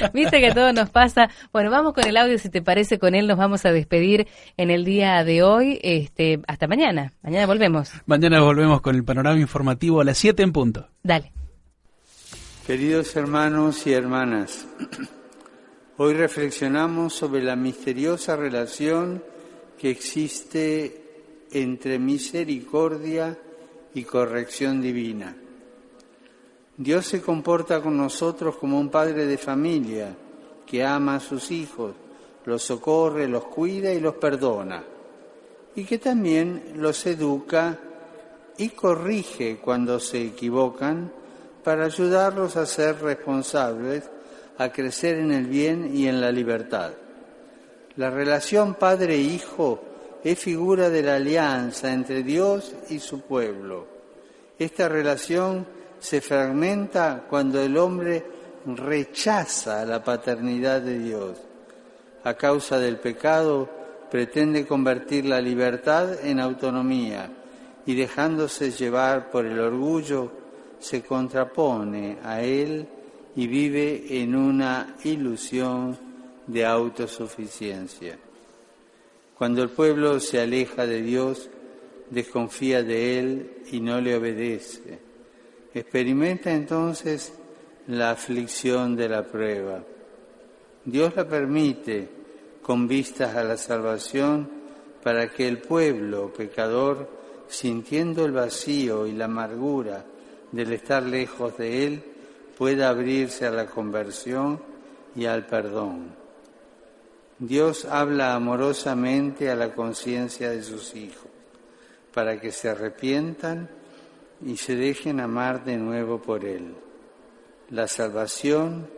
Viste que todo nos pasa. Bueno, vamos con el audio, si te parece, con él nos vamos a despedir en el día de hoy. Este, hasta mañana. Mañana volvemos. Mañana volvemos con el panorama informativo a las 7 en punto. Dale. Queridos hermanos y hermanas, hoy reflexionamos sobre la misteriosa relación que existe entre misericordia y corrección divina. Dios se comporta con nosotros como un padre de familia que ama a sus hijos, los socorre, los cuida y los perdona, y que también los educa y corrige cuando se equivocan para ayudarlos a ser responsables, a crecer en el bien y en la libertad. La relación padre-hijo es figura de la alianza entre Dios y su pueblo. Esta relación se fragmenta cuando el hombre rechaza la paternidad de Dios. A causa del pecado pretende convertir la libertad en autonomía y dejándose llevar por el orgullo se contrapone a él y vive en una ilusión de autosuficiencia. Cuando el pueblo se aleja de Dios, desconfía de Él y no le obedece. Experimenta entonces la aflicción de la prueba. Dios la permite con vistas a la salvación para que el pueblo pecador, sintiendo el vacío y la amargura del estar lejos de Él, pueda abrirse a la conversión y al perdón. Dios habla amorosamente a la conciencia de sus hijos para que se arrepientan y se dejen amar de nuevo por Él. La salvación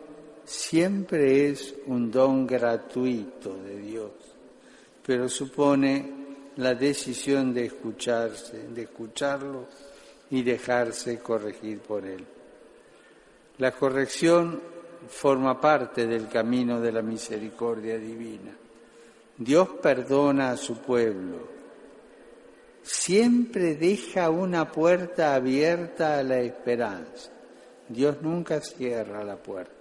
siempre es un don gratuito de Dios, pero supone la decisión de escucharse, de escucharlo y dejarse corregir por Él. La corrección forma parte del camino de la misericordia divina. Dios perdona a su pueblo. Siempre deja una puerta abierta a la esperanza. Dios nunca cierra la puerta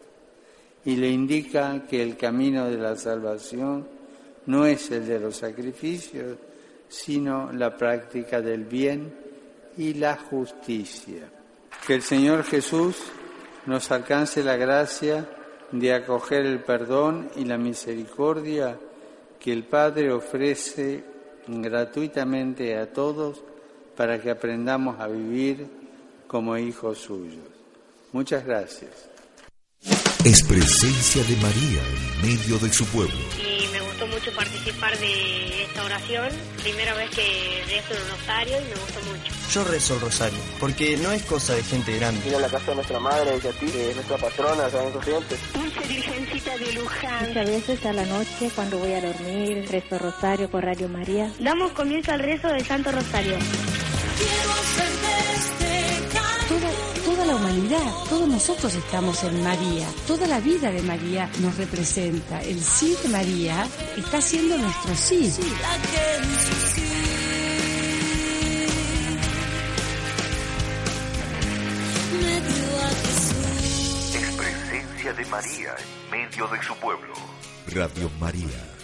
y le indica que el camino de la salvación no es el de los sacrificios, sino la práctica del bien y la justicia. Que el Señor Jesús nos alcance la gracia de acoger el perdón y la misericordia que el Padre ofrece gratuitamente a todos para que aprendamos a vivir como hijos suyos. Muchas gracias. Es presencia de María en medio de su pueblo mucho participar de esta oración. Primera vez que rezo el rosario y me gustó mucho. Yo rezo el rosario, porque no es cosa de gente grande. Ir a la casa de nuestra madre, de ti, de nuestra patrona, ¿saben corrientes? Dulce Virgencita de Luján. Muchas veces a la noche, cuando voy a dormir, rezo rosario por Radio María. Damos comienzo al rezo del Santo Rosario. Quiero toda la humanidad, todos nosotros estamos en María. Toda la vida de María nos representa. El sí de María está siendo nuestro sí. Es presencia de María en medio de su pueblo. Radio María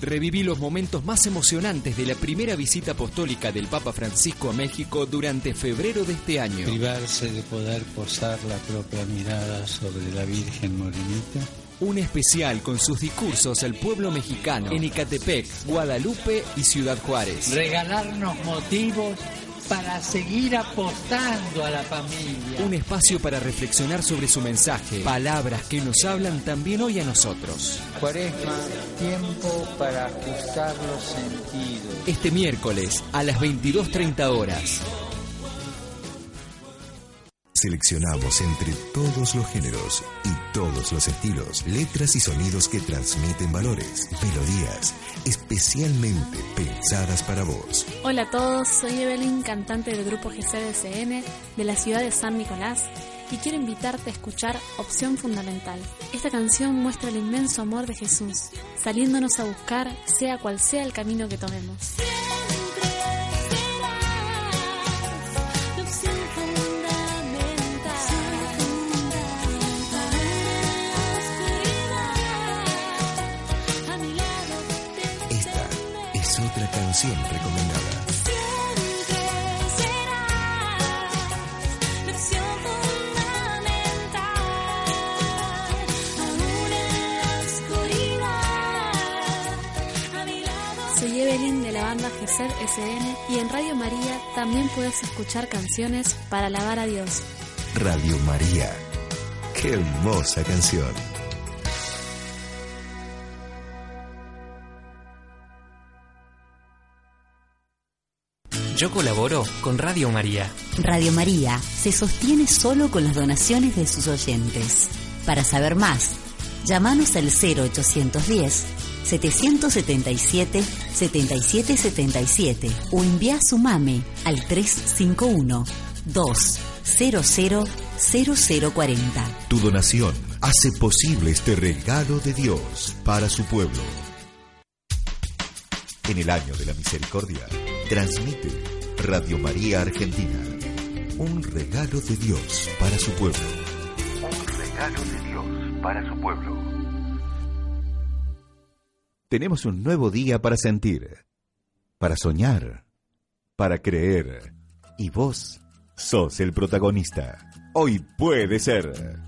Reviví los momentos más emocionantes de la primera visita apostólica del Papa Francisco a México durante febrero de este año. Privarse de poder posar la propia mirada sobre la Virgen Morenita. Un especial con sus discursos al pueblo mexicano en Icatepec, Guadalupe y Ciudad Juárez. Regalarnos motivos para seguir apostando a la familia. Un espacio para reflexionar sobre su mensaje, palabras que nos hablan también hoy a nosotros. Cuaresma, tiempo para ajustar los sentidos. Este miércoles a las 22.30 horas. Seleccionamos entre todos los géneros y todos los estilos, letras y sonidos que transmiten valores, melodías, especialmente pensadas para vos. Hola a todos, soy Evelyn, cantante del grupo GCDCN de la ciudad de San Nicolás y quiero invitarte a escuchar Opción Fundamental. Esta canción muestra el inmenso amor de Jesús, saliéndonos a buscar sea cual sea el camino que tomemos. Recomendada. Soy Evelyn de la banda GESER SN y en Radio María también puedes escuchar canciones para alabar a Dios. Radio María. Qué hermosa canción. Yo colaboro con Radio María. Radio María se sostiene solo con las donaciones de sus oyentes. Para saber más, llámanos al 0810 777 7777 o envía su mame al 351 200 0040. Tu donación hace posible este regalo de Dios para su pueblo. En el año de la misericordia, transmite Radio María Argentina. Un regalo de Dios para su pueblo. Un regalo de Dios para su pueblo. Tenemos un nuevo día para sentir, para soñar, para creer. Y vos sos el protagonista. Hoy puede ser.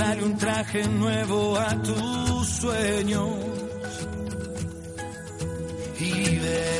Dale un traje nuevo a tus sueños y verás.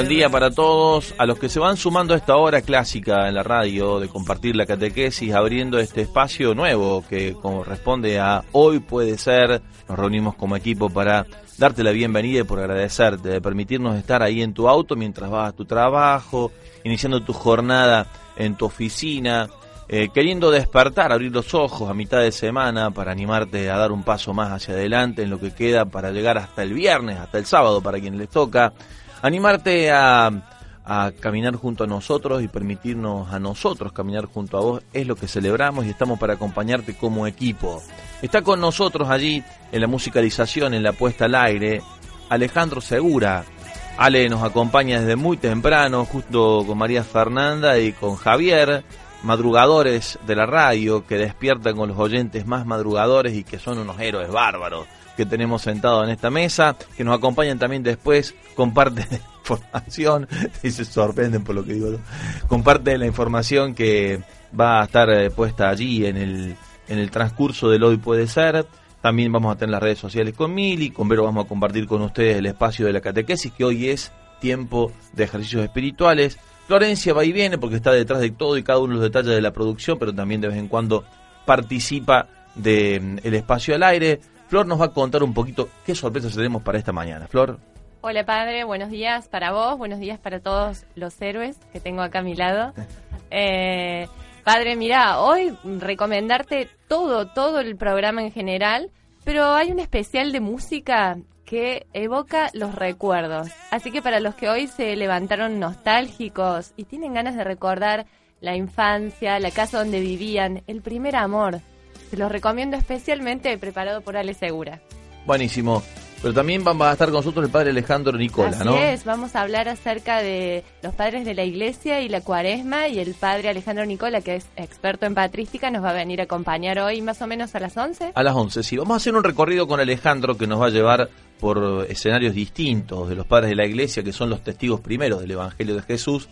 Buen día para todos, a los que se van sumando a esta hora clásica en la radio de compartir la catequesis, abriendo este espacio nuevo que corresponde a hoy puede ser. Nos reunimos como equipo para darte la bienvenida y por agradecerte, de permitirnos estar ahí en tu auto mientras vas a tu trabajo, iniciando tu jornada en tu oficina, eh, queriendo despertar, abrir los ojos a mitad de semana para animarte a dar un paso más hacia adelante en lo que queda para llegar hasta el viernes, hasta el sábado para quienes les toca animarte a, caminar junto a nosotros y permitirnos a nosotros caminar junto a vos es lo que celebramos y estamos para acompañarte como equipo. Está con nosotros allí en la musicalización, en la puesta al aire, Alejandro Segura. Ale nos acompaña desde muy temprano, justo con María Fernanda y con Javier, madrugadores de la radio que despiertan con los oyentes más madrugadores y que son unos héroes bárbaros que tenemos sentado en esta mesa, que nos acompañan también después, comparte información, y se sorprenden por lo que digo, comparte la información que va a estar eh, puesta allí en el, en el transcurso del hoy puede ser, También vamos a tener las redes sociales con Mili, con Vero vamos a compartir con ustedes el espacio de la catequesis, que hoy es tiempo de ejercicios espirituales. Florencia va y viene porque está detrás de todo y cada uno de los detalles de la producción, pero también de vez en cuando participa del el espacio al aire. Flor nos va a contar un poquito qué sorpresas tenemos para esta mañana. Flor. Hola padre, buenos días para vos, buenos días para todos los héroes que tengo acá a mi lado. Eh, padre, mira, hoy recomendarte todo, todo el programa en general, pero hay un especial de música que evoca los recuerdos. Así que para los que hoy se levantaron nostálgicos y tienen ganas de recordar la infancia, la casa donde vivían, el primer amor, se los recomiendo especialmente preparado por Ale Segura. Buenísimo. Pero también va a estar con nosotros el padre Alejandro Nicola, Así ¿no? es, vamos a hablar acerca de los padres de la iglesia y la cuaresma y el padre Alejandro Nicola, que es experto en patrística, nos va a venir a acompañar hoy más o menos a las 11. A las 11, sí. Vamos a hacer un recorrido con Alejandro que nos va a llevar por escenarios distintos de los padres de la iglesia, que son los testigos primeros del Evangelio de Jesús.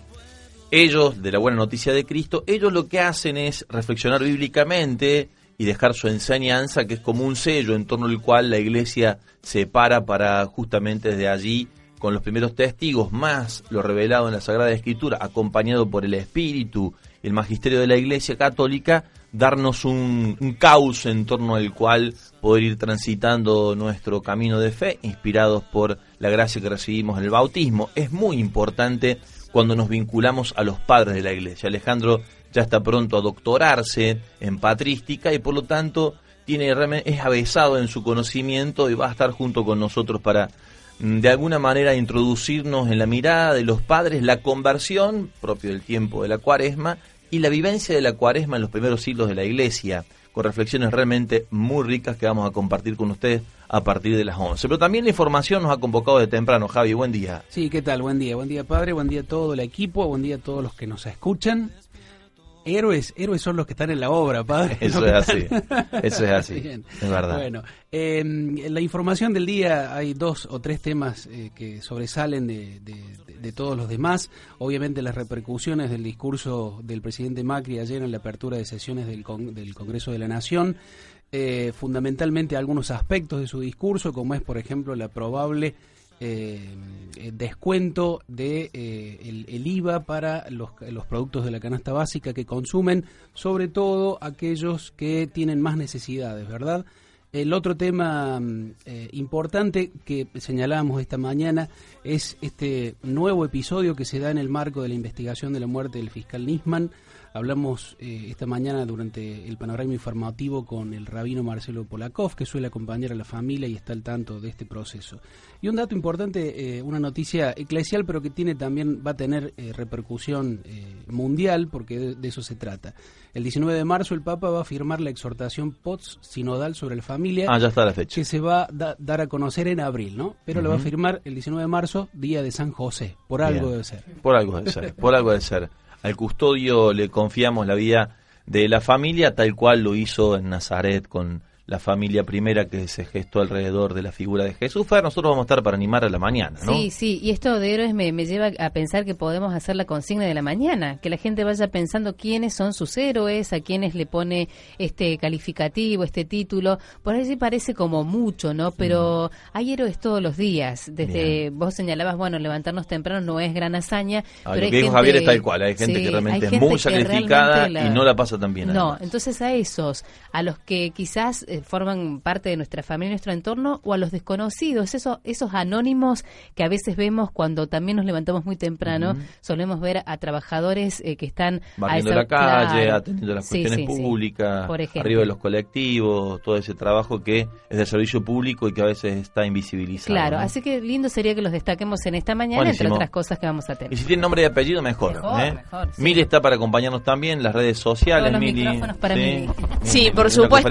Ellos, de la buena noticia de Cristo, ellos lo que hacen es reflexionar bíblicamente y dejar su enseñanza, que es como un sello en torno al cual la iglesia se para para justamente desde allí, con los primeros testigos, más lo revelado en la Sagrada Escritura, acompañado por el Espíritu el Magisterio de la Iglesia Católica, darnos un, un cauce en torno al cual poder ir transitando nuestro camino de fe, inspirados por la gracia que recibimos en el bautismo. Es muy importante cuando nos vinculamos a los padres de la iglesia. Alejandro ya está pronto a doctorarse en patrística y por lo tanto tiene es avesado en su conocimiento y va a estar junto con nosotros para mm, de alguna manera introducirnos en la mirada de los padres la conversión propio del tiempo de la cuaresma y la vivencia de la cuaresma en los primeros siglos de la iglesia con reflexiones realmente muy ricas que vamos a compartir con ustedes a partir de las 11. Pero también la información nos ha convocado de temprano. Javi, buen día. Sí, ¿qué tal? Buen día. Buen día, padre. Buen día a todo el equipo. Buen día a todos los que nos escuchan héroes, héroes son los que están en la obra, padre. Eso es así, eso es así, es verdad. Bueno, en la información del día hay dos o tres temas eh, que sobresalen de, de, todos los demás. Obviamente las repercusiones del discurso del presidente Macri ayer en la apertura de sesiones del, del Congreso de la Nación. Eh, fundamentalmente algunos aspectos de su discurso, como es, por ejemplo, la probable eh, eh, descuento de eh, el, IVA para los, los, productos de la canasta básica que consumen, sobre todo aquellos que tienen más necesidades, ¿verdad? El otro tema mm, importante que señalamos esta mañana es este nuevo episodio que se da en el marco de la investigación de la muerte del fiscal Nisman. Hablamos esta mañana durante el panorama informativo con el rabino Marcelo Polakov, que suele acompañar a la familia y está al tanto de este proceso. Y un dato importante, eh, una noticia eclesial, pero que tiene también va a tener eh, repercusión eh, mundial, porque de, eso se trata. El 19 de marzo el Papa va a firmar la exhortación POTS sinodal sobre la familia. Ah, ya está la fecha. Que se va a dar a conocer en abril, ¿no? Pero lo va a firmar el 19 de marzo, día de San José. Por algo debe ser. Por algo debe ser. por algo debe ser. Al custodio le confiamos la vida de la familia, tal cual lo hizo en Nazaret con la familia primera que se gestó alrededor de la figura de Jesús. Fer, nosotros vamos a estar para animar a la mañana, ¿no? Sí, sí, y esto de héroes me, lleva a pensar que podemos hacer la consigna de la mañana, que la gente vaya pensando quiénes son sus héroes, a quiénes le pone este calificativo, este título. Por ahí sí parece como mucho, ¿no? Pero hay héroes todos los días. Desde vos señalabas, bueno, levantarnos temprano no es gran hazaña. Ah, pero que dijo Javier está igual, hay gente que realmente es muy sacrificada y no la pasa tan bien. No, entonces a esos, a los que quizás... Eh, forman parte de nuestra familia, nuestro entorno, o a los desconocidos, esos, esos anónimos que a veces vemos cuando también nos levantamos muy temprano, solemos ver a trabajadores eh, que están... Barriendo la calle, atendiendo las cuestiones públicas, arriba de los colectivos, todo ese trabajo que es del servicio público y que a veces está invisibilizado. Claro, así que lindo sería que los destaquemos en esta mañana, entre otras cosas que vamos a tener. Y si tiene nombre y apellido, mejor. mejor, ¿eh? Mili está para acompañarnos también, las redes sociales, Todos Mili. para sí, sí por supuesto.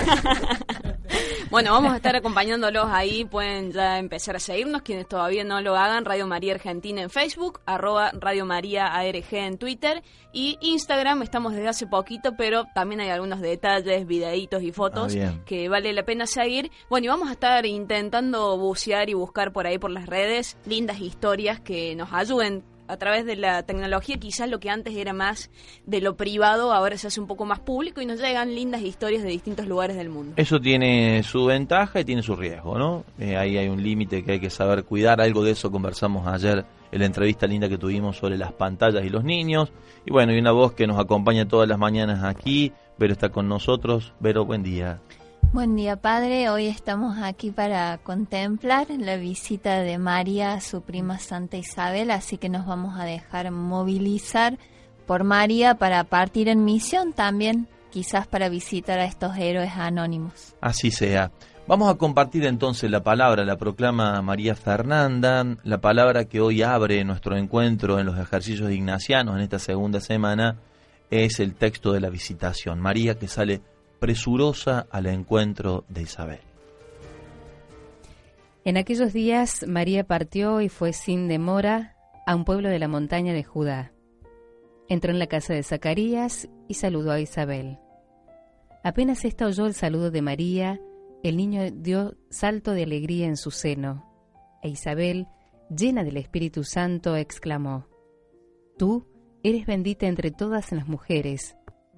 bueno, vamos a estar acompañándolos ahí. Pueden ya empezar a seguirnos. Quienes todavía no lo hagan, Radio María Argentina en Facebook, arroba Radio María ARG en Twitter y Instagram. Estamos desde hace poquito, pero también hay algunos detalles, videitos y fotos ah, que vale la pena seguir. Bueno, y vamos a estar intentando bucear y buscar por ahí por las redes lindas historias que nos ayuden a través de la tecnología, quizás lo que antes era más de lo privado, ahora se hace un poco más público y nos llegan lindas historias de distintos lugares del mundo. Eso tiene su ventaja y tiene su riesgo, ¿no? Eh, ahí hay un límite que hay que saber cuidar. Algo de eso conversamos ayer en la entrevista linda que tuvimos sobre las pantallas y los niños. Y bueno, y una voz que nos acompaña todas las mañanas aquí. Vero está con nosotros. Vero, buen día. Buen día, Padre. Hoy estamos aquí para contemplar la visita de María a su prima Santa Isabel, así que nos vamos a dejar movilizar por María para partir en misión también, quizás para visitar a estos héroes anónimos. Así sea. Vamos a compartir entonces la palabra, la proclama María Fernanda, la palabra que hoy abre nuestro encuentro en los ejercicios ignacianos en esta segunda semana es el texto de la visitación. María que sale presurosa al encuentro de Isabel. En aquellos días María partió y fue sin demora a un pueblo de la montaña de Judá. Entró en la casa de Zacarías y saludó a Isabel. Apenas ésta oyó el saludo de María, el niño dio salto de alegría en su seno, e Isabel, llena del Espíritu Santo, exclamó, Tú eres bendita entre todas las mujeres,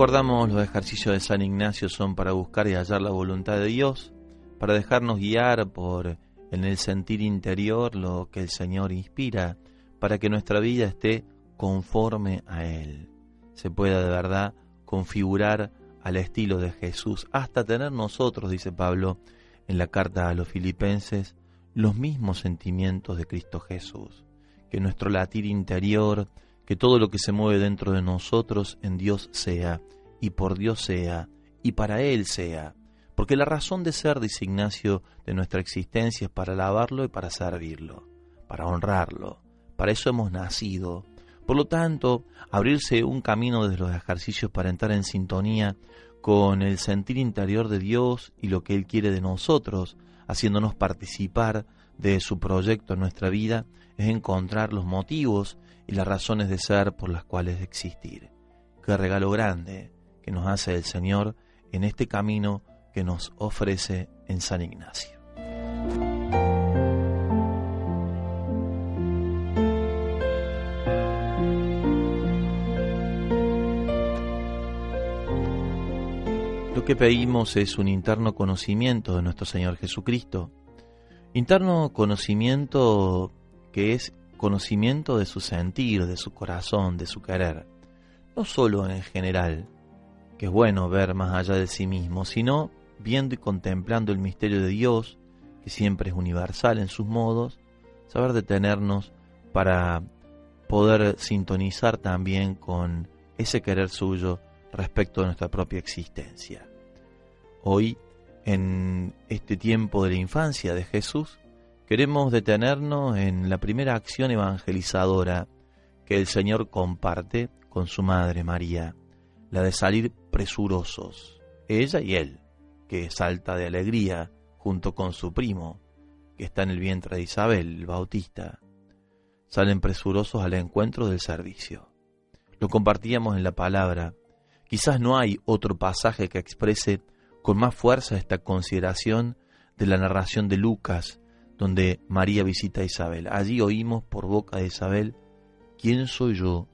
Recordamos los ejercicios de San Ignacio son para buscar y hallar la voluntad de Dios, para dejarnos guiar por en el sentir interior lo que el Señor inspira, para que nuestra vida esté conforme a Él, se pueda de verdad configurar al estilo de Jesús, hasta tener nosotros, dice Pablo en la carta a los filipenses, los mismos sentimientos de Cristo Jesús, que nuestro latir interior, que todo lo que se mueve dentro de nosotros en Dios sea, y por Dios sea, y para Él sea, porque la razón de ser, dice Ignacio, de nuestra existencia es para alabarlo y para servirlo, para honrarlo, para eso hemos nacido. Por lo tanto, abrirse un camino desde los ejercicios para entrar en sintonía con el sentir interior de Dios y lo que Él quiere de nosotros, haciéndonos participar de su proyecto en nuestra vida, es encontrar los motivos y las razones de ser por las cuales existir. Qué regalo grande que nos hace el Señor en este camino que nos ofrece en San Ignacio. Lo que pedimos es un interno conocimiento de nuestro Señor Jesucristo, interno conocimiento que es conocimiento de su sentir, de su corazón, de su querer, no solo en el general, que es bueno ver más allá de sí mismo, sino viendo y contemplando el misterio de Dios, que siempre es universal en sus modos, saber detenernos para poder sintonizar también con ese querer suyo respecto de nuestra propia existencia. Hoy, en este tiempo de la infancia de Jesús, queremos detenernos en la primera acción evangelizadora que el Señor comparte con su Madre María, la de salir presurosos, ella y él, que salta de alegría junto con su primo, que está en el vientre de Isabel, el Bautista. Salen presurosos al encuentro del servicio. Lo compartíamos en la palabra. Quizás no hay otro pasaje que exprese con más fuerza esta consideración de la narración de Lucas donde María visita a Isabel. Allí oímos por boca de Isabel, ¿quién soy yo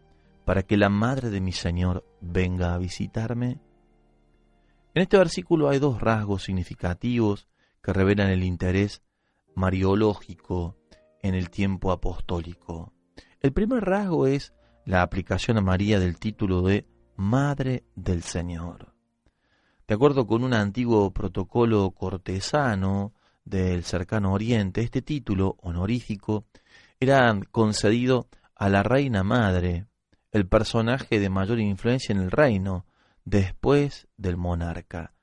para que la madre de mi Señor venga a visitarme? En este versículo hay dos rasgos significativos que revelan el interés mariológico en el tiempo apostólico. El primer rasgo es la aplicación a María del título de Madre del Señor. De acuerdo con un antiguo protocolo cortesano, del cercano Oriente, este título honorífico era concedido a la reina madre, el personaje de mayor influencia en el reino, después del monarca,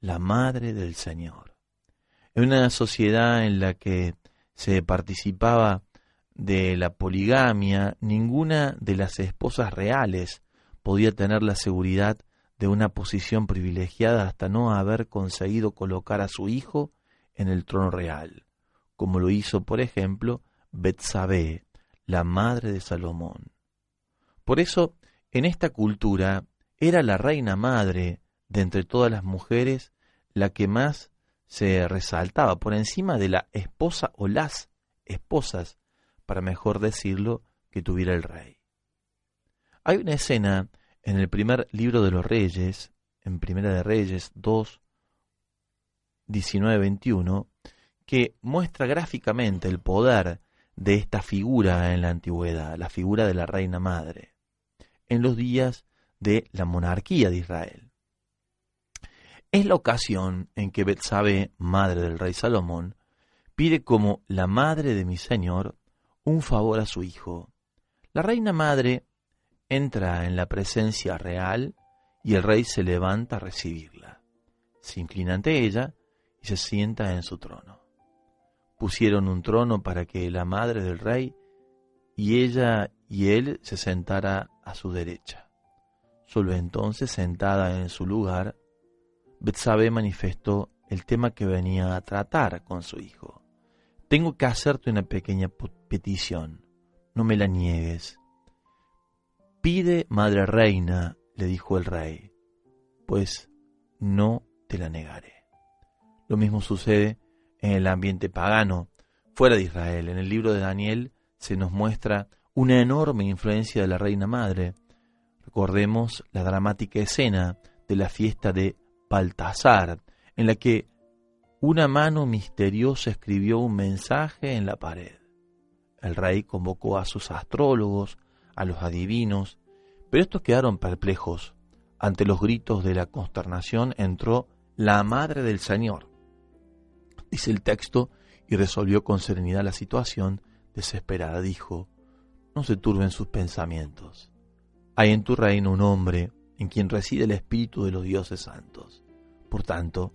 la madre del Señor. En una sociedad en la que se participaba de la poligamia, ninguna de las esposas reales podía tener la seguridad de una posición privilegiada hasta no haber conseguido colocar a su hijo en el trono real, como lo hizo, por ejemplo, Betsabé, la madre de Salomón. Por eso, en esta cultura, era la reina madre de entre todas las mujeres la que más se resaltaba por encima de la esposa o las esposas, para mejor decirlo, que tuviera el rey. Hay una escena en el primer libro de los reyes, en Primera de Reyes 2, 19-21, que muestra gráficamente el poder de esta figura en la antigüedad, la figura de la reina madre, en los días de la monarquía de Israel. Es la ocasión en que Betsabé, madre del rey Salomón, pide como la madre de mi señor un favor a su hijo. La reina madre entra en la presencia real y el rey se levanta a recibirla. Se inclina ante ella y se sienta en su trono. Pusieron un trono para que la madre del rey y ella y él se sentara a su derecha. Solo entonces, sentada en su lugar, Betsabé manifestó el tema que venía a tratar con su hijo. Tengo que hacerte una pequeña petición. No me la niegues. Pide, madre reina, le dijo el rey, pues no te la negaré. Lo mismo sucede en el ambiente pagano, fuera de Israel. En el libro de Daniel se nos muestra una enorme influencia de la reina madre, Recordemos la dramática escena de la fiesta de Baltasar, en la que una mano misteriosa escribió un mensaje en la pared. El rey convocó a sus astrólogos, a los adivinos, pero estos quedaron perplejos. Ante los gritos de la consternación entró la madre del Señor, dice el texto, y resolvió con serenidad la situación. Desesperada dijo, no se turben sus pensamientos. Hay en tu reino un hombre en quien reside el espíritu de los dioses santos. Por tanto,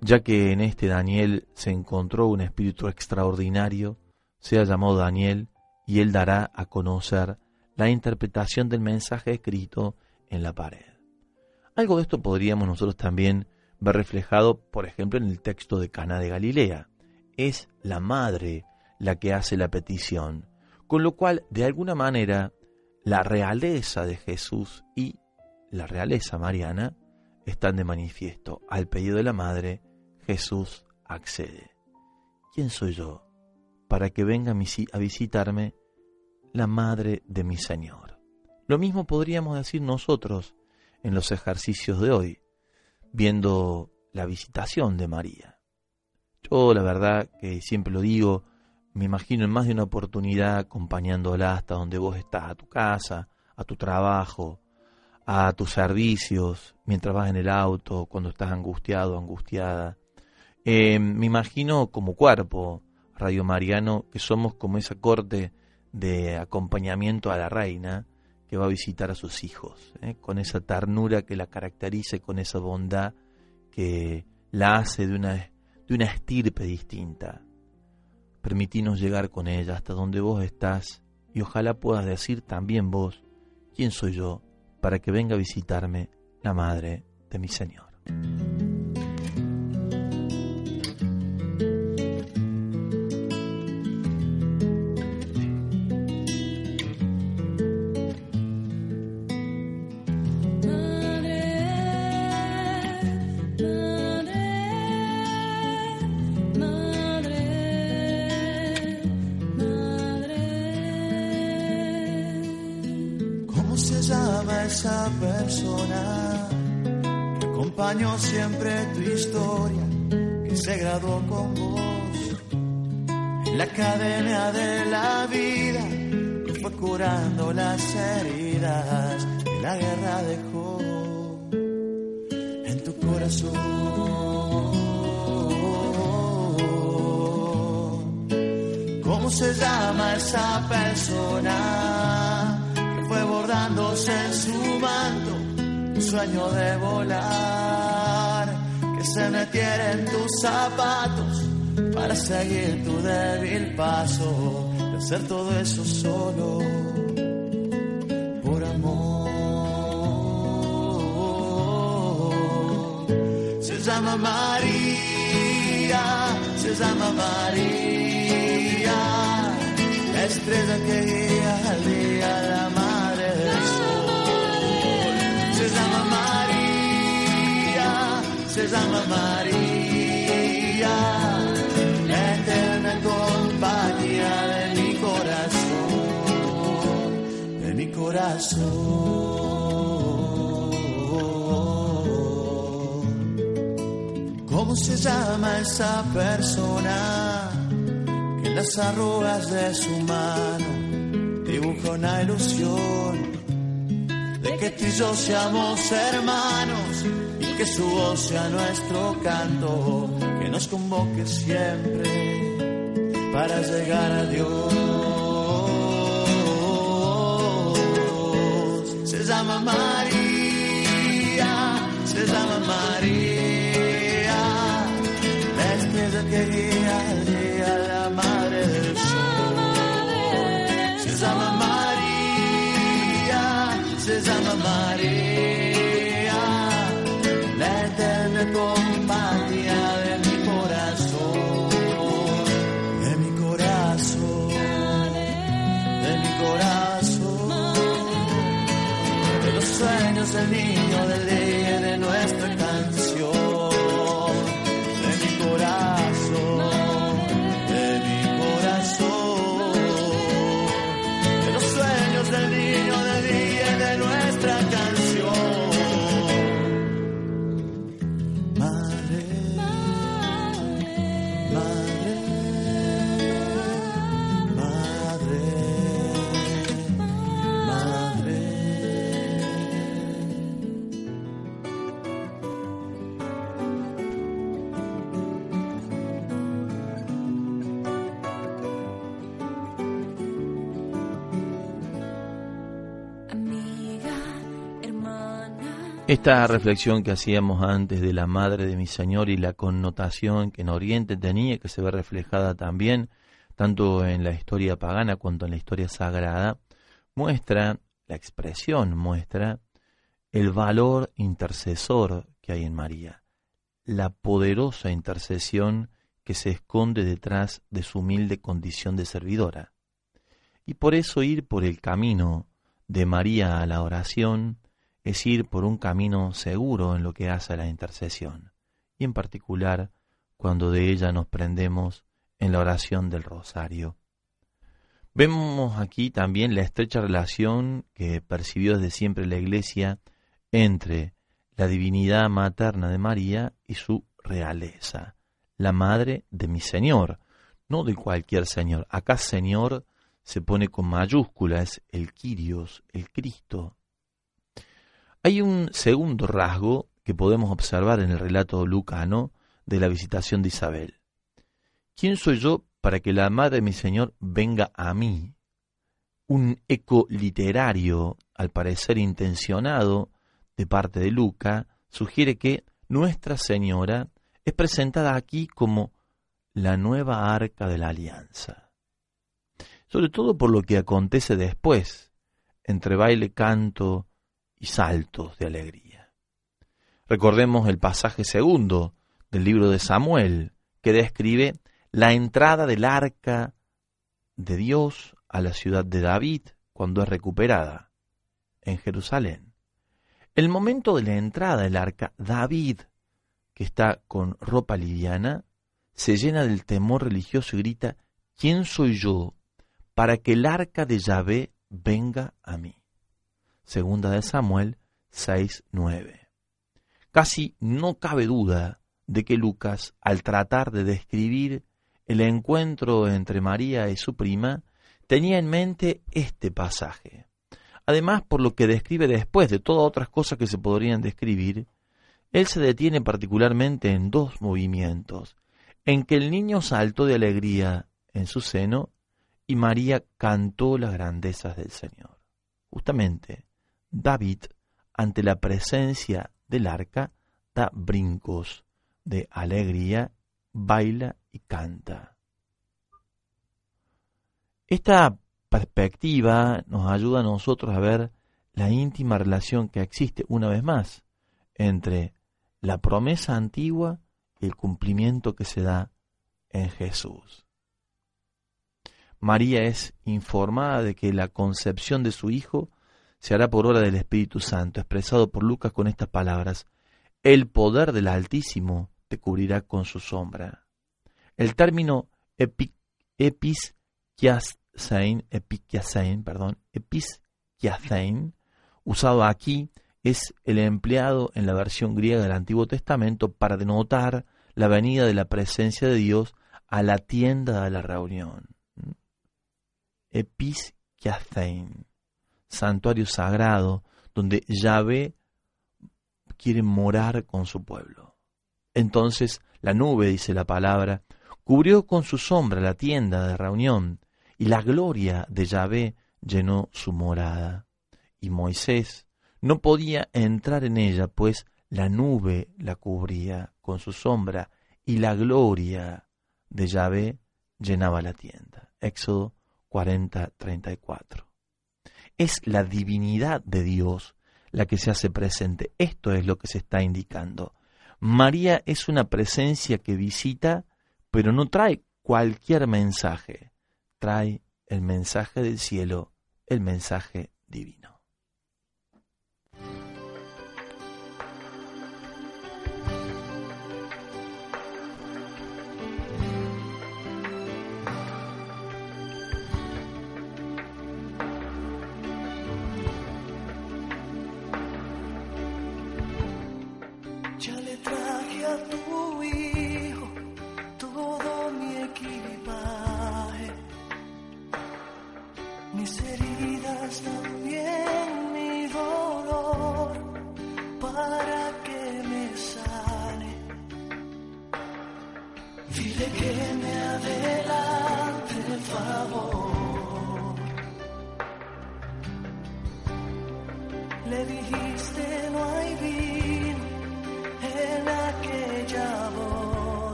ya que en este Daniel se encontró un espíritu extraordinario, sea llamado Daniel y él dará a conocer la interpretación del mensaje escrito en la pared. Algo de esto podríamos nosotros también ver reflejado, por ejemplo, en el texto de Cana de Galilea. Es la madre la que hace la petición, con lo cual, de alguna manera, la realeza de Jesús y la realeza mariana están de manifiesto. Al pedido de la madre, Jesús accede. ¿Quién soy yo para que venga a visitarme la madre de mi Señor? Lo mismo podríamos decir nosotros en los ejercicios de hoy, viendo la visitación de María. Yo la verdad que siempre lo digo, me imagino en más de una oportunidad acompañándola hasta donde vos estás, a tu casa, a tu trabajo, a tus servicios, mientras vas en el auto, cuando estás angustiado, angustiada. Eh, me imagino como cuerpo, Radio Mariano, que somos como esa corte de acompañamiento a la reina que va a visitar a sus hijos, eh, con esa ternura que la caracteriza y con esa bondad que la hace de una, de una estirpe distinta. Permitinos llegar con ella hasta donde vos estás y ojalá puedas decir también vos, ¿quién soy yo para que venga a visitarme la madre de mi Señor? Siempre tu historia que se graduó con vos en la academia de la vida que fue curando las heridas que la guerra dejó en tu corazón. ¿Cómo se llama esa persona que fue bordándose en su manto? sueño de volar, se metiera en tus zapatos para seguir tu débil paso, de hacer todo eso solo por amor. Se llama María, se llama María, la estrella que guía al día la madre se llama María, eterna compañía de mi corazón, de mi corazón. ¿Cómo se llama esa persona que en las arrugas de su mano dibuja una ilusión? de que tú y yo seamos hermanos que su voz sea nuestro canto, que nos convoque siempre para llegar a Dios. Se llama María, se llama María, la estrella que guía al día, la madre del sol. Se llama María se llama María, del niño del Esta reflexión que hacíamos antes de la madre de mi Señor y la connotación que en Oriente tenía, que se ve reflejada también tanto en la historia pagana cuanto en la historia sagrada, muestra, la expresión muestra el valor intercesor que hay en María, la poderosa intercesión que se esconde detrás de su humilde condición de servidora. Y por eso ir por el camino de María a la oración, es ir por un camino seguro en lo que hace a la intercesión, y en particular cuando de ella nos prendemos en la oración del rosario. Vemos aquí también la estrecha relación que percibió desde siempre la Iglesia entre la divinidad materna de María y su realeza, la madre de mi Señor, no de cualquier Señor. Acá Señor se pone con mayúscula, es el Quirios, el Cristo, hay un segundo rasgo que podemos observar en el relato lucano de la visitación de Isabel. ¿Quién soy yo para que la madre de mi Señor venga a mí? Un eco literario, al parecer intencionado, de parte de Luca, sugiere que Nuestra Señora es presentada aquí como la nueva arca de la alianza. Sobre todo por lo que acontece después, entre baile, canto, saltos de alegría. Recordemos el pasaje segundo del libro de Samuel, que describe la entrada del arca de Dios a la ciudad de David cuando es recuperada en Jerusalén. El momento de la entrada del arca, David, que está con ropa liviana, se llena del temor religioso y grita, ¿quién soy yo para que el arca de Yahvé venga a mí? Segunda de Samuel 6.9. Casi no cabe duda de que Lucas, al tratar de describir el encuentro entre María y su prima, tenía en mente este pasaje. Además, por lo que describe después de todas otras cosas que se podrían describir, él se detiene particularmente en dos movimientos, en que el niño saltó de alegría en su seno y María cantó las grandezas del Señor. Justamente, David ante la presencia del arca, da brincos de alegría, baila y canta. Esta perspectiva nos ayuda a nosotros a ver la íntima relación que existe una vez más entre la promesa antigua y el cumplimiento que se da en Jesús. María es informada de que la concepción de su hijo se hará por obra del Espíritu Santo, expresado por Lucas con estas palabras, el poder del Altísimo te cubrirá con su sombra. El término epi, perdón, usado aquí, es el empleado en la versión griega del Antiguo Testamento para denotar la venida de la presencia de Dios a la tienda de la reunión. Episkiathein, santuario sagrado donde Yahvé quiere morar con su pueblo. Entonces la nube, dice la palabra, cubrió con su sombra la tienda de reunión, y la gloria de Yahvé llenó su morada. Y Moisés no podía entrar en ella, pues la nube la cubría con su sombra, y la gloria de Yahvé llenaba la tienda. Éxodo 40, 34. Es la divinidad de Dios la que se hace presente. Esto es lo que se está indicando. María es una presencia que visita pero no trae cualquier mensaje, trae el mensaje del cielo, el mensaje divino.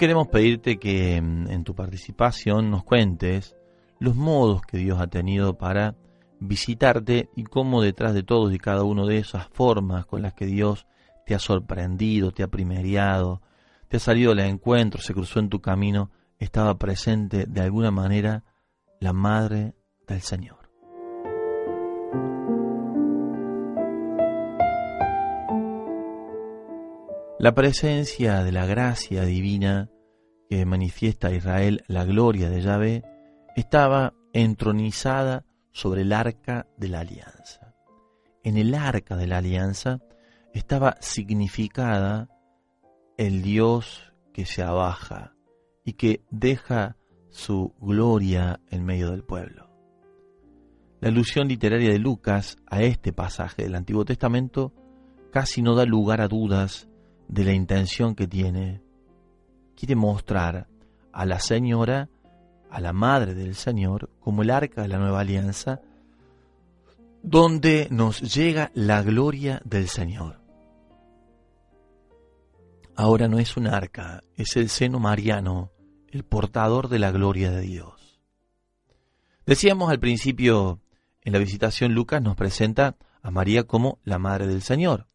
queremos pedirte que mm, en tu participación nos cuentes los modos que Dios ha tenido para visitarte y cómo detrás de todos y cada uno de esas formas con las que Dios te ha sorprendido, te ha primeriado, te ha salido al encuentro, se cruzó en tu camino, estaba presente de alguna manera la Madre del Señor. La presencia de la gracia divina que manifiesta a Israel la gloria de Yahvé estaba entronizada sobre el arca de la alianza. En el arca de la alianza estaba significada el Dios que se abaja y que deja su gloria en medio del pueblo. La alusión literaria de Lucas a este pasaje del Antiguo Testamento casi no da lugar a dudas de la intención que tiene. Quiere mostrar a la Señora, a la Madre del Señor, como el arca de la nueva alianza, donde nos llega la gloria del Señor. Ahora no es un arca, es el seno mariano, el portador de la gloria de Dios. Decíamos al principio, en la visitación Lucas nos presenta a María como la Madre del Señor.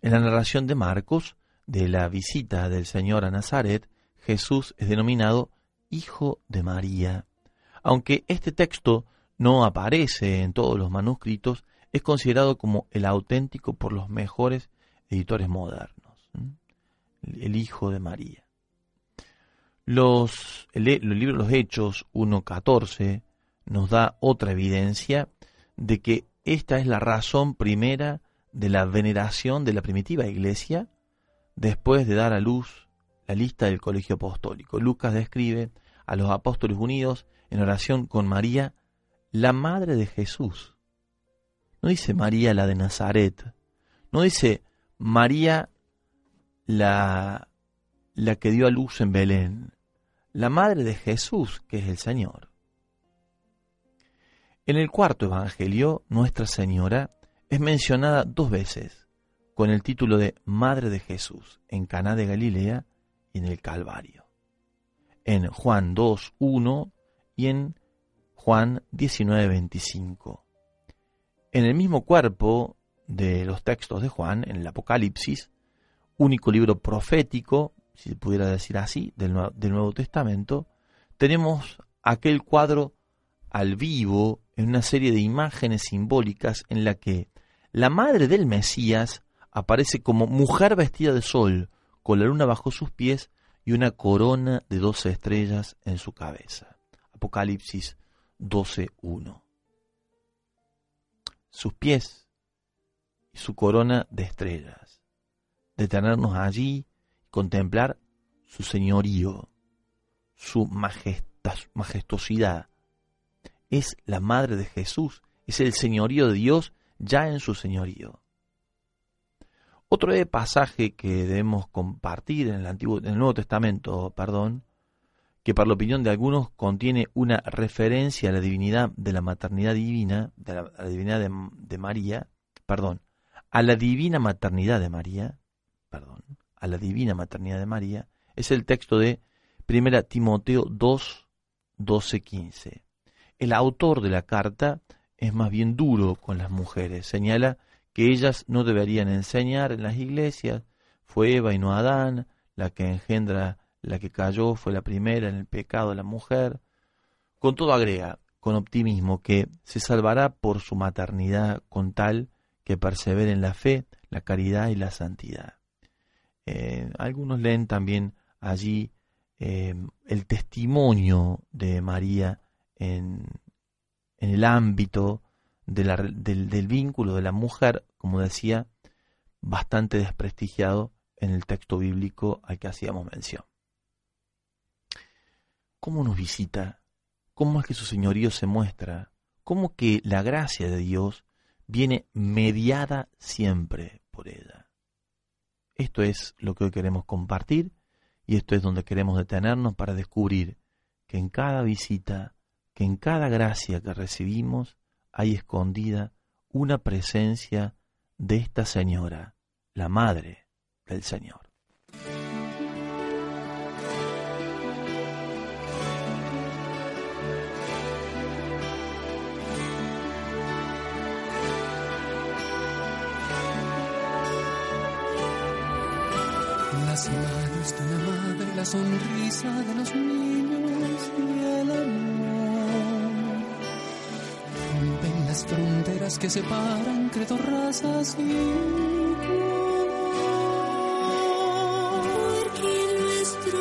En la narración de Marcos de la visita del Señor a Nazaret, Jesús es denominado Hijo de María. Aunque este texto no aparece en todos los manuscritos, es considerado como el auténtico por los mejores editores modernos. El Hijo de María. Los, el, el libro de los Hechos 1.14 nos da otra evidencia de que esta es la razón primera de la veneración de la primitiva iglesia después de dar a luz la lista del colegio apostólico. Lucas describe a los apóstoles unidos en oración con María, la madre de Jesús. No dice María la de Nazaret, no dice María la, la que dio a luz en Belén, la madre de Jesús, que es el Señor. En el cuarto Evangelio, Nuestra Señora es mencionada dos veces con el título de Madre de Jesús en Caná de Galilea y en el Calvario. En Juan 2, 1 y en Juan 19, 25. En el mismo cuerpo de los textos de Juan, en el Apocalipsis, único libro profético, si se pudiera decir así, del, del Nuevo Testamento, tenemos aquel cuadro al vivo en una serie de imágenes simbólicas en la que la madre del Mesías aparece como mujer vestida de sol, con la luna bajo sus pies y una corona de doce estrellas en su cabeza. Apocalipsis 12.1. Sus pies y su corona de estrellas. Detenernos allí y contemplar su señorío, su majestuosidad. Es la madre de Jesús, es el señorío de Dios ya en su señorío. Otro pasaje que debemos compartir en el, Antiguo, en el Nuevo Testamento, perdón, que para la opinión de algunos contiene una referencia a la divinidad de la maternidad divina, de la, divinidad de, María, perdón, a la divina maternidad de María, perdón, a la divina maternidad de María, es el texto de 1 Timoteo 2, 12, 15. El autor de la carta es más bien duro con las mujeres, señala que ellas no deberían enseñar en las iglesias. Fue Eva y no Adán, la que engendra, la que cayó, fue la primera en el pecado de la mujer. Con todo agrega, con optimismo, que se salvará por su maternidad con tal que persevere en la fe, la caridad y la santidad. Eh, algunos leen también allí eh, el testimonio de María en, en el ámbito del, vínculo de la mujer, como decía, bastante desprestigiado en el texto bíblico al que hacíamos mención. ¿Cómo nos visita? ¿Cómo es que su señorío se muestra? ¿Cómo que la gracia de Dios viene mediada siempre por ella? Esto es lo que hoy queremos compartir y esto es donde queremos detenernos para descubrir que en cada visita, que en cada gracia que recibimos, hay escondida una presencia de esta señora, la madre del Señor. Las manos de una madre, la sonrisa de los niños y el amor las fronteras que separan credo razas y porque nuestro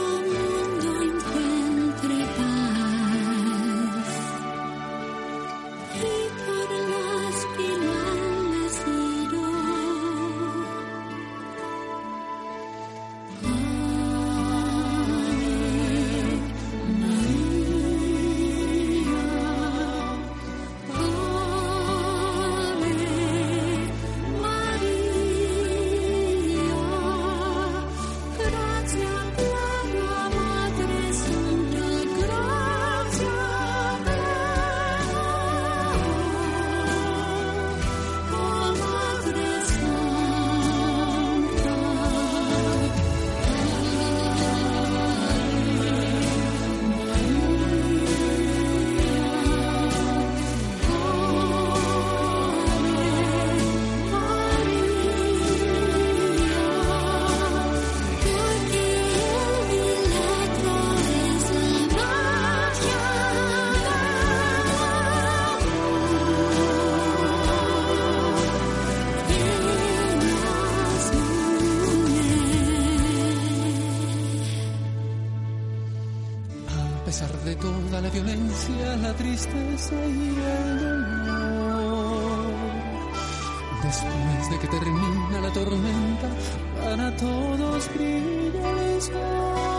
tristeza y el dolor. Después de que termina la tormenta, para todos brilla el sol.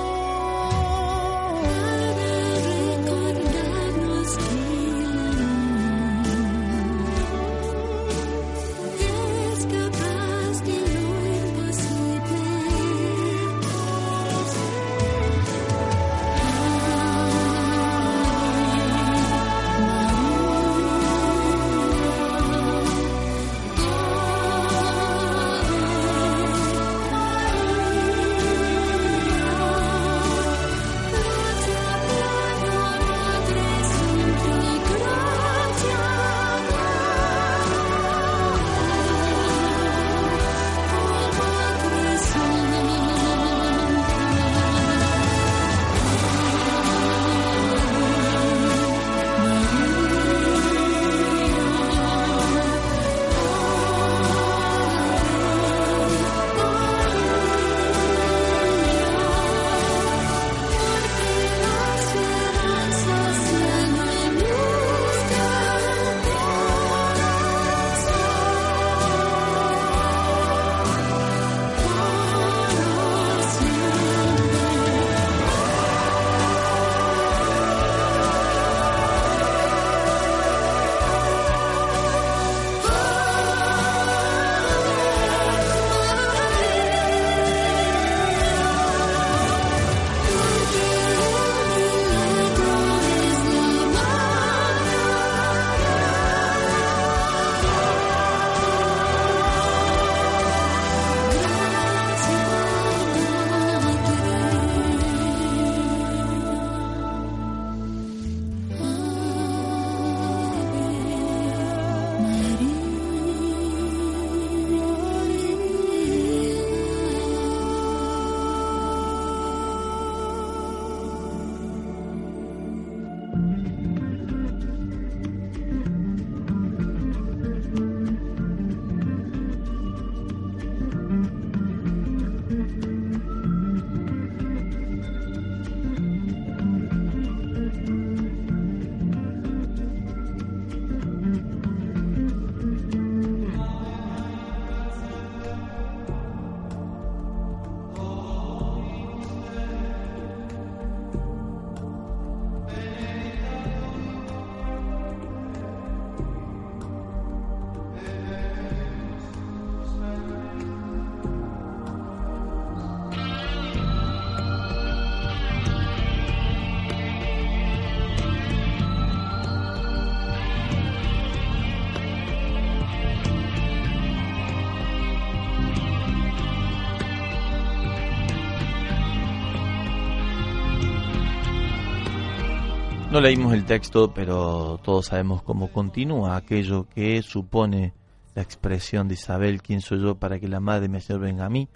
No leímos el texto, pero todos sabemos cómo continúa aquello que supone la expresión de Isabel, ¿quién soy yo para que la madre me señor venga a mí?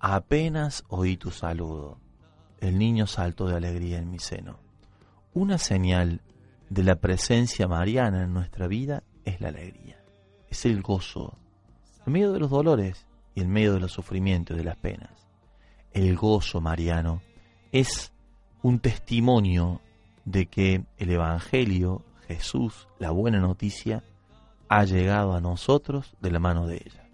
Apenas oí tu saludo. El niño saltó de alegría en mi seno. Una señal de la presencia mariana en nuestra vida es la alegría, es el gozo, en medio de los dolores y en medio de los sufrimientos y de las penas. El gozo mariano es un testimonio de que el Evangelio, Jesús, la buena noticia, ha llegado a nosotros de la mano de ella.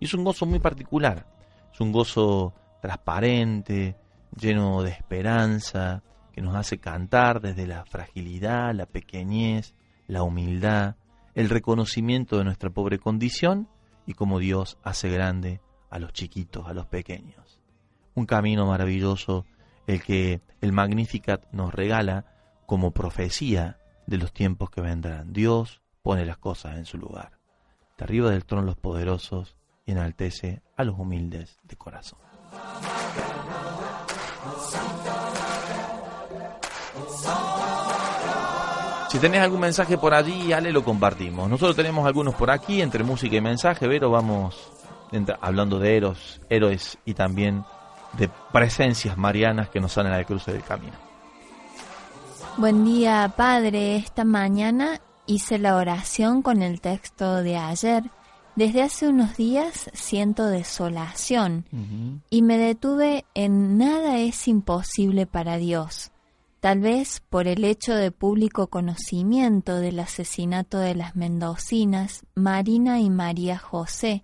Y es un gozo muy particular, es un gozo transparente, lleno de esperanza, que nos hace cantar desde la fragilidad, la pequeñez, la humildad, el reconocimiento de nuestra pobre condición y cómo Dios hace grande a los chiquitos, a los pequeños. Un camino maravilloso el que el Magnificat nos regala como profecía de los tiempos que vendrán. Dios pone las cosas en su lugar. De arriba del trono los poderosos y enaltece a los humildes de corazón. Si tenés algún mensaje por allí, Ale, lo compartimos. Nosotros tenemos algunos por aquí, entre música y mensaje, pero vamos hablando de héroes, héroes y también de presencias marianas que nos salen al cruce del camino. Buen día, Padre. Esta mañana hice la oración con el texto de ayer. Desde hace unos días siento desolación y me detuve en nada es imposible para Dios. Tal vez por el hecho de público conocimiento del asesinato de las mendocinas Marina y María José,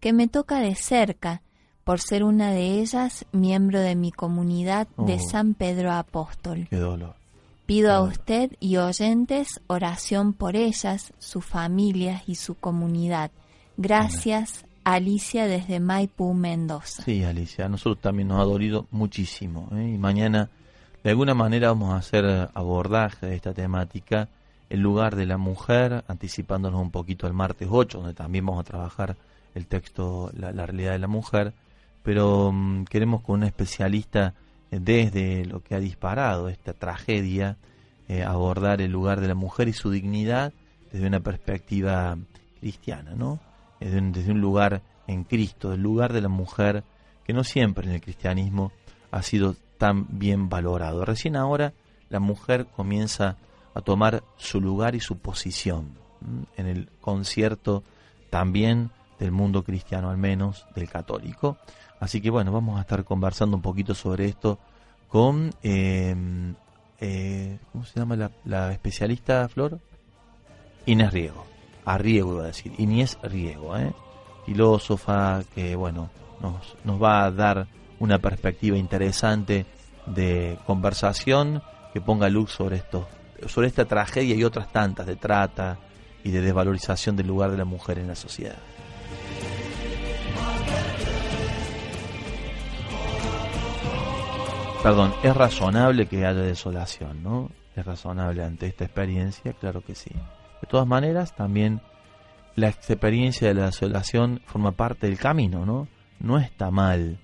que me toca de cerca, por ser una de ellas miembro de mi comunidad de Oh. San Pedro Apóstol. Qué dolor. Pido a usted y oyentes oración por ellas, sus familias y su comunidad. Gracias, Alicia desde Maipú, Mendoza. Sí, Alicia, a nosotros también nos ha dolido muchísimo. ¿eh? Y mañana, de alguna manera, vamos a hacer abordaje de esta temática, el lugar de la mujer, anticipándonos un poquito al martes 8, donde también vamos a trabajar el texto, la, la realidad de la mujer. Pero mm, queremos con un especialista, desde lo que ha disparado esta tragedia, eh, abordar el lugar de la mujer y su dignidad desde una perspectiva cristiana, ¿no? Desde un, lugar en Cristo, el lugar de la mujer que no siempre en el cristianismo ha sido tan bien valorado. Recién ahora la mujer comienza a tomar su lugar y su posición en el concierto también del mundo cristiano, al menos del católico. Así que bueno, vamos a estar conversando un poquito sobre esto con, eh, eh, ¿cómo se llama la, especialista, Flor? Inés Riego. A iba a decir, Inés Riego, ¿eh? filósofa que, bueno, nos, nos va a dar una perspectiva interesante de conversación que ponga luz sobre esto, sobre esta tragedia y otras tantas de trata y de desvalorización del lugar de la mujer en la sociedad. Perdón, es razonable que haya desolación, ¿no? Es razonable ante esta experiencia, claro que sí. De todas maneras, también la experiencia de la desolación forma parte del camino, ¿no? No está mal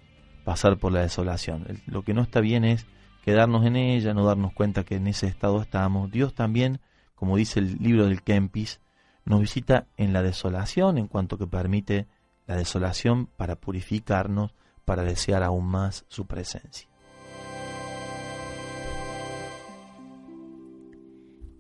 pasar por la desolación. Lo que no está bien es quedarnos en ella, no darnos cuenta que en ese estado estamos. Dios también, como dice el libro del Kempis, nos visita en la desolación en cuanto que permite la desolación para purificarnos, para desear aún más su presencia.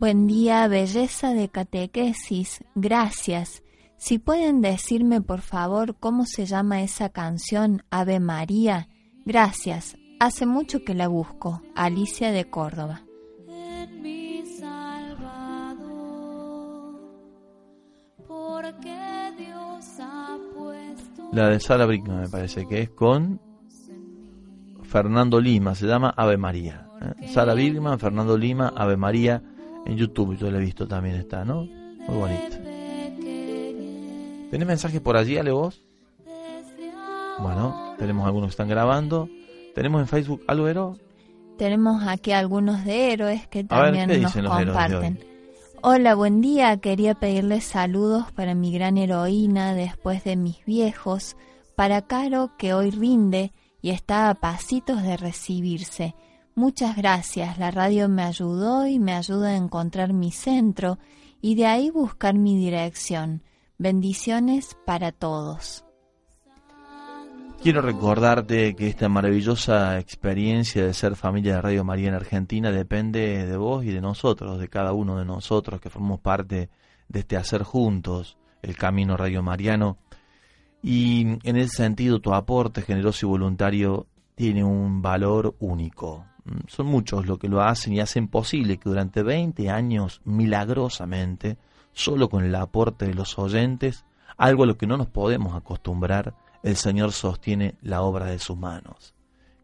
Buen día, belleza de catequesis. Gracias. Si pueden decirme por favor cómo se llama esa canción Ave María. Gracias. Hace mucho que la busco. Alicia de Córdoba. en mi Salvador, porque Dios ha puesto La de Sara Brickman me parece que es con Fernando Lima, se llama Ave María. ¿eh? Sara Brickman, Fernando Lima, Ave María, en YouTube yo la he visto también está, ¿no? Muy bonito. ¿Tenés mensajes por allí, Ale, vos? Bueno, tenemos algunos que están grabando. ¿Tenemos en Facebook algo, Ero? Tenemos aquí algunos de héroes que ver, también ¿qué nos comparten. Hola, buen día. Quería pedirles saludos para mi gran heroína después de mis viejos, para Caro que hoy rinde y está a pasitos de recibirse. Muchas gracias. La radio me ayudó y me ayuda a encontrar mi centro y de ahí buscar mi dirección. Bendiciones para todos. Quiero recordarte que esta maravillosa experiencia de ser familia de Radio María en Argentina depende de vos y de nosotros, de cada uno de nosotros que formamos parte de este hacer juntos el camino Radio Mariano. Y en ese sentido tu aporte generoso y voluntario tiene un valor único. Son muchos los que lo hacen y hacen posible que durante 20 años, milagrosamente, solo con el aporte de los oyentes, algo a lo que no nos podemos acostumbrar, el Señor sostiene la obra de sus manos.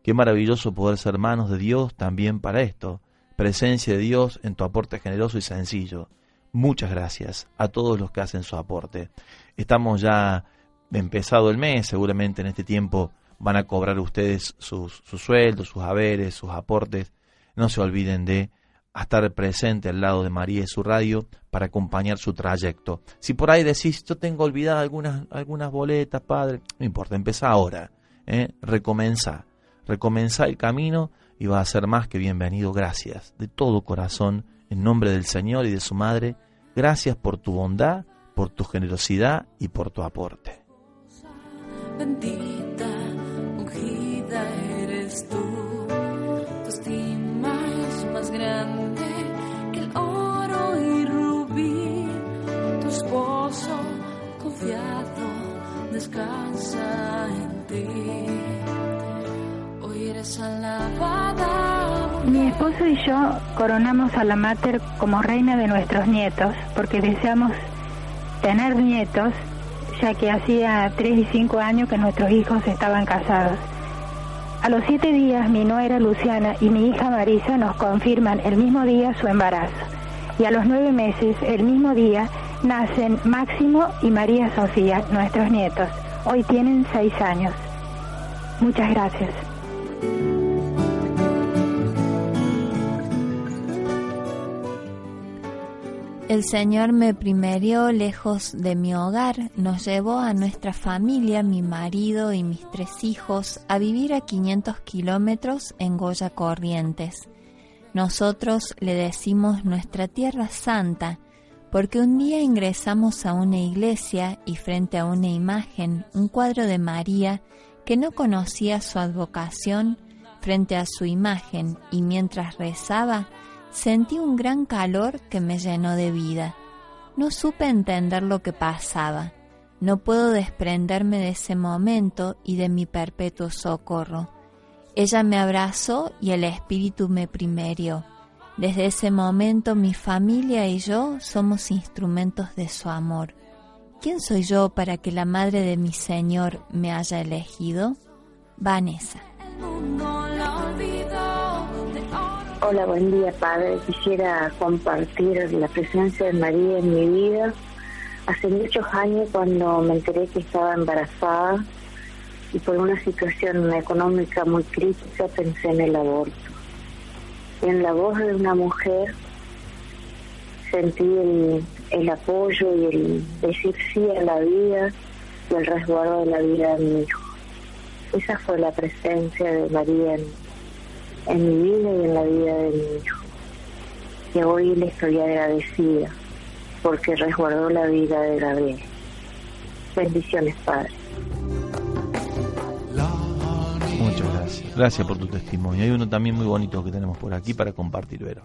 Qué maravilloso poder ser manos de Dios también para esto, presencia de Dios en tu aporte generoso y sencillo. Muchas gracias a todos los que hacen su aporte. Estamos ya empezado el mes, seguramente en este tiempo van a cobrar ustedes sus, sueldos, sus haberes, sus aportes. No se olviden de estar presente al lado de María y su radio para acompañar su trayecto. Si por ahí decís, yo tengo olvidadas algunas, algunas boletas, padre, no importa, empieza ahora, ¿eh? recomenza, recomenza el camino y va a ser más que bienvenido. Gracias de todo corazón, en nombre del Señor y de su Madre, gracias por tu bondad, por tu generosidad y por tu aporte. Bendita, tú, tu estima es más grande que el oro y rubí, tu esposo confiado descansa en ti. Hoy eres alabada. Mi esposo y yo coronamos a la Mater como reina de nuestros nietos porque deseamos tener nietos ya que hacía tres y cinco años que nuestros hijos estaban casados. A los siete días mi nuera Luciana y mi hija Marisa nos confirman el mismo día su embarazo. Y a los nueve meses, el mismo día, nacen Máximo y María Sofía, nuestros nietos. Hoy tienen seis años. Muchas gracias. El Señor me primerió lejos de mi hogar, nos llevó a nuestra familia, mi marido y mis tres hijos, a vivir a 500 kilómetros en Goya Corrientes. Nosotros le decimos nuestra tierra santa, porque un día ingresamos a una iglesia y frente a una imagen, un cuadro de María, que no conocía su advocación, frente a su imagen y mientras rezaba, Sentí un gran calor que me llenó de vida. No supe entender lo que pasaba. No puedo desprenderme de ese momento y de mi perpetuo socorro. Ella me abrazó y el Espíritu me primerió. Desde ese momento mi familia y yo somos instrumentos de su amor. ¿Quién soy yo para que la Madre de mi Señor me haya elegido? Vanessa. Hola, buen día, Padre. Quisiera compartir la presencia de María en mi vida. Hace muchos años, cuando me enteré que estaba embarazada y por una situación económica muy crítica, pensé en el aborto. En la voz de una mujer sentí el, el apoyo y el decir sí a la vida y el resguardo de la vida de mi hijo. Esa fue la presencia de María en, en mi vida y en la vida de mi hijo. Y hoy le estoy agradecida porque resguardó la vida de Gabriel. Bendiciones, Padre. Muchas gracias. Gracias por tu testimonio. Hay uno también muy bonito que tenemos por aquí para compartir, Vero.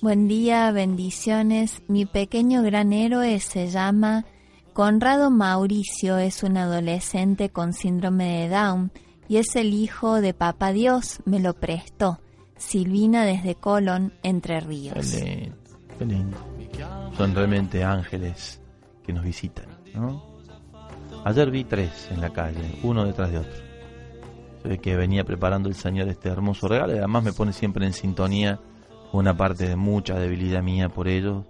Buen día, bendiciones. Mi pequeño gran héroe se llama Conrado Mauricio, es un adolescente con síndrome de Down y es el hijo de Papá Dios, me lo prestó. Silvina desde Colón, Entre Ríos. Qué lindo. Son realmente ángeles que nos visitan, ¿no? Ayer vi tres en la calle, uno detrás de otro. Se que venía preparando el Señor este hermoso regalo y además me pone siempre en sintonía una parte de mucha debilidad mía por ellos.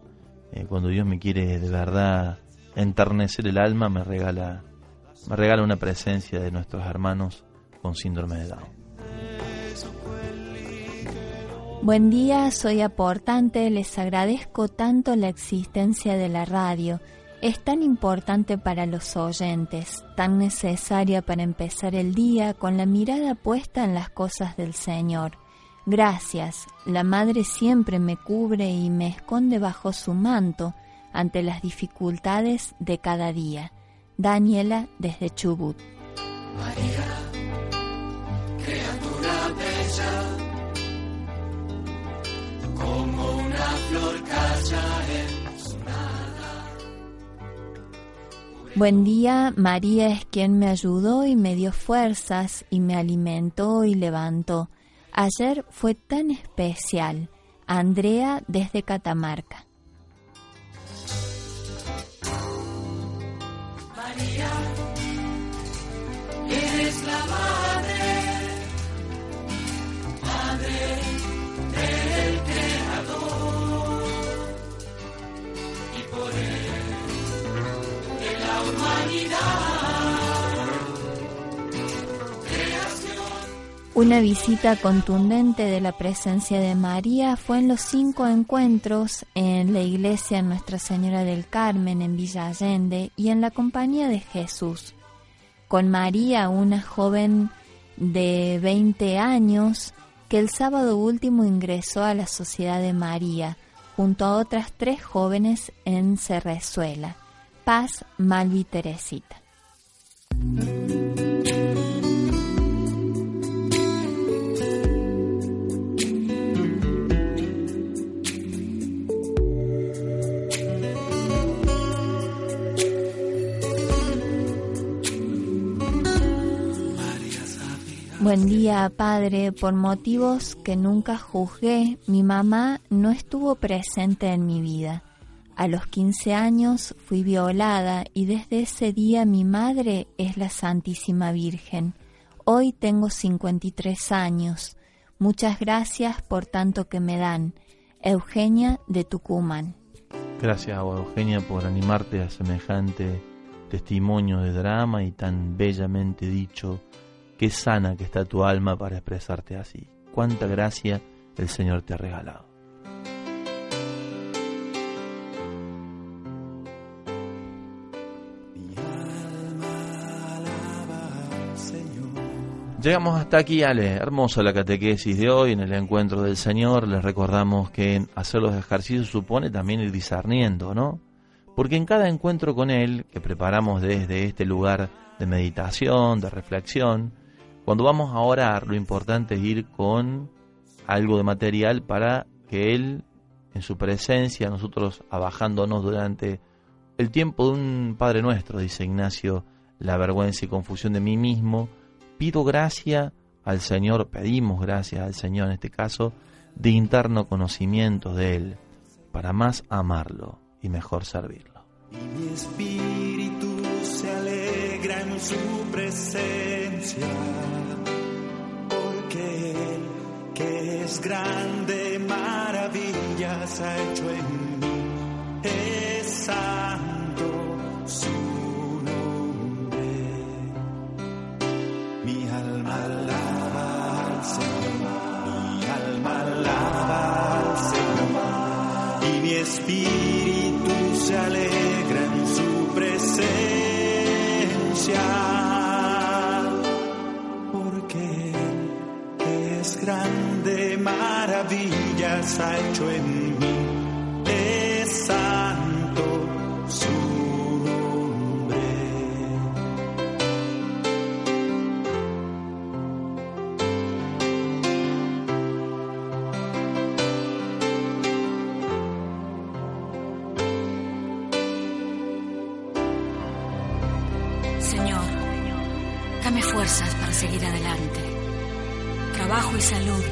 Eh, cuando Dios me quiere de verdad enternecer el alma, me regala, me regala una presencia de nuestros hermanos con síndrome de Down. Buen día, soy aportante, les agradezco tanto la existencia de la radio. Es tan importante para los oyentes, tan necesaria para empezar el día con la mirada puesta en las cosas del Señor. Gracias, la Madre siempre me cubre y me esconde bajo su manto ante las dificultades de cada día. Daniela desde Chubut. María, criatura bella, como una flor calla en su nada. Buen día, María es quien me ayudó y me dio fuerzas y me alimentó y levantó. Ayer fue tan especial. Andrea desde Catamarca. María, eres la madre, madre del Creador, y por él, de la humanidad. Una visita contundente de la presencia de María fue en los cinco encuentros en la iglesia Nuestra Señora del Carmen en Villa Allende y en la compañía de Jesús. Con María, una joven de 20 años que el sábado último ingresó a la Sociedad de María junto a otras tres jóvenes en Cerrezuela, Paz, Malvi Teresita. Buen día, padre. Por motivos que nunca juzgué, mi mamá no estuvo presente en mi vida. A los 15 años fui violada y desde ese día mi madre es la Santísima Virgen. Hoy tengo 53 años. Muchas gracias por tanto que me dan. Eugenia de Tucumán. Gracias Eugenia, por animarte a semejante testimonio de drama y tan bellamente dicho. Qué sana que está tu alma para expresarte así. Cuánta gracia el Señor te ha regalado. Llegamos hasta aquí, Ale. Hermosa la catequesis de hoy en el encuentro del Señor. Les recordamos que hacer los ejercicios supone también ir discerniendo, ¿no? Porque en cada encuentro con Él, que preparamos desde este lugar de meditación, de reflexión, cuando vamos a orar, lo importante es ir con algo de material para que Él, en su presencia, nosotros abajándonos durante el tiempo de un Padre Nuestro, dice Ignacio, la vergüenza y confusión de mí mismo, pido gracia al Señor, pedimos gracias al Señor en este caso, de interno conocimiento de Él, para más amarlo y mejor servirlo. Y mi espíritu en su presencia, porque Él, que es grande, maravillas ha hecho en mí, es santo su nombre. Mi alma alaba al Señor, mi alma alaba al Señor, y mi espíritu maravillas ha hecho en mí, santo su. Señor, dame fuerzas para seguir adelante, trabajo y salud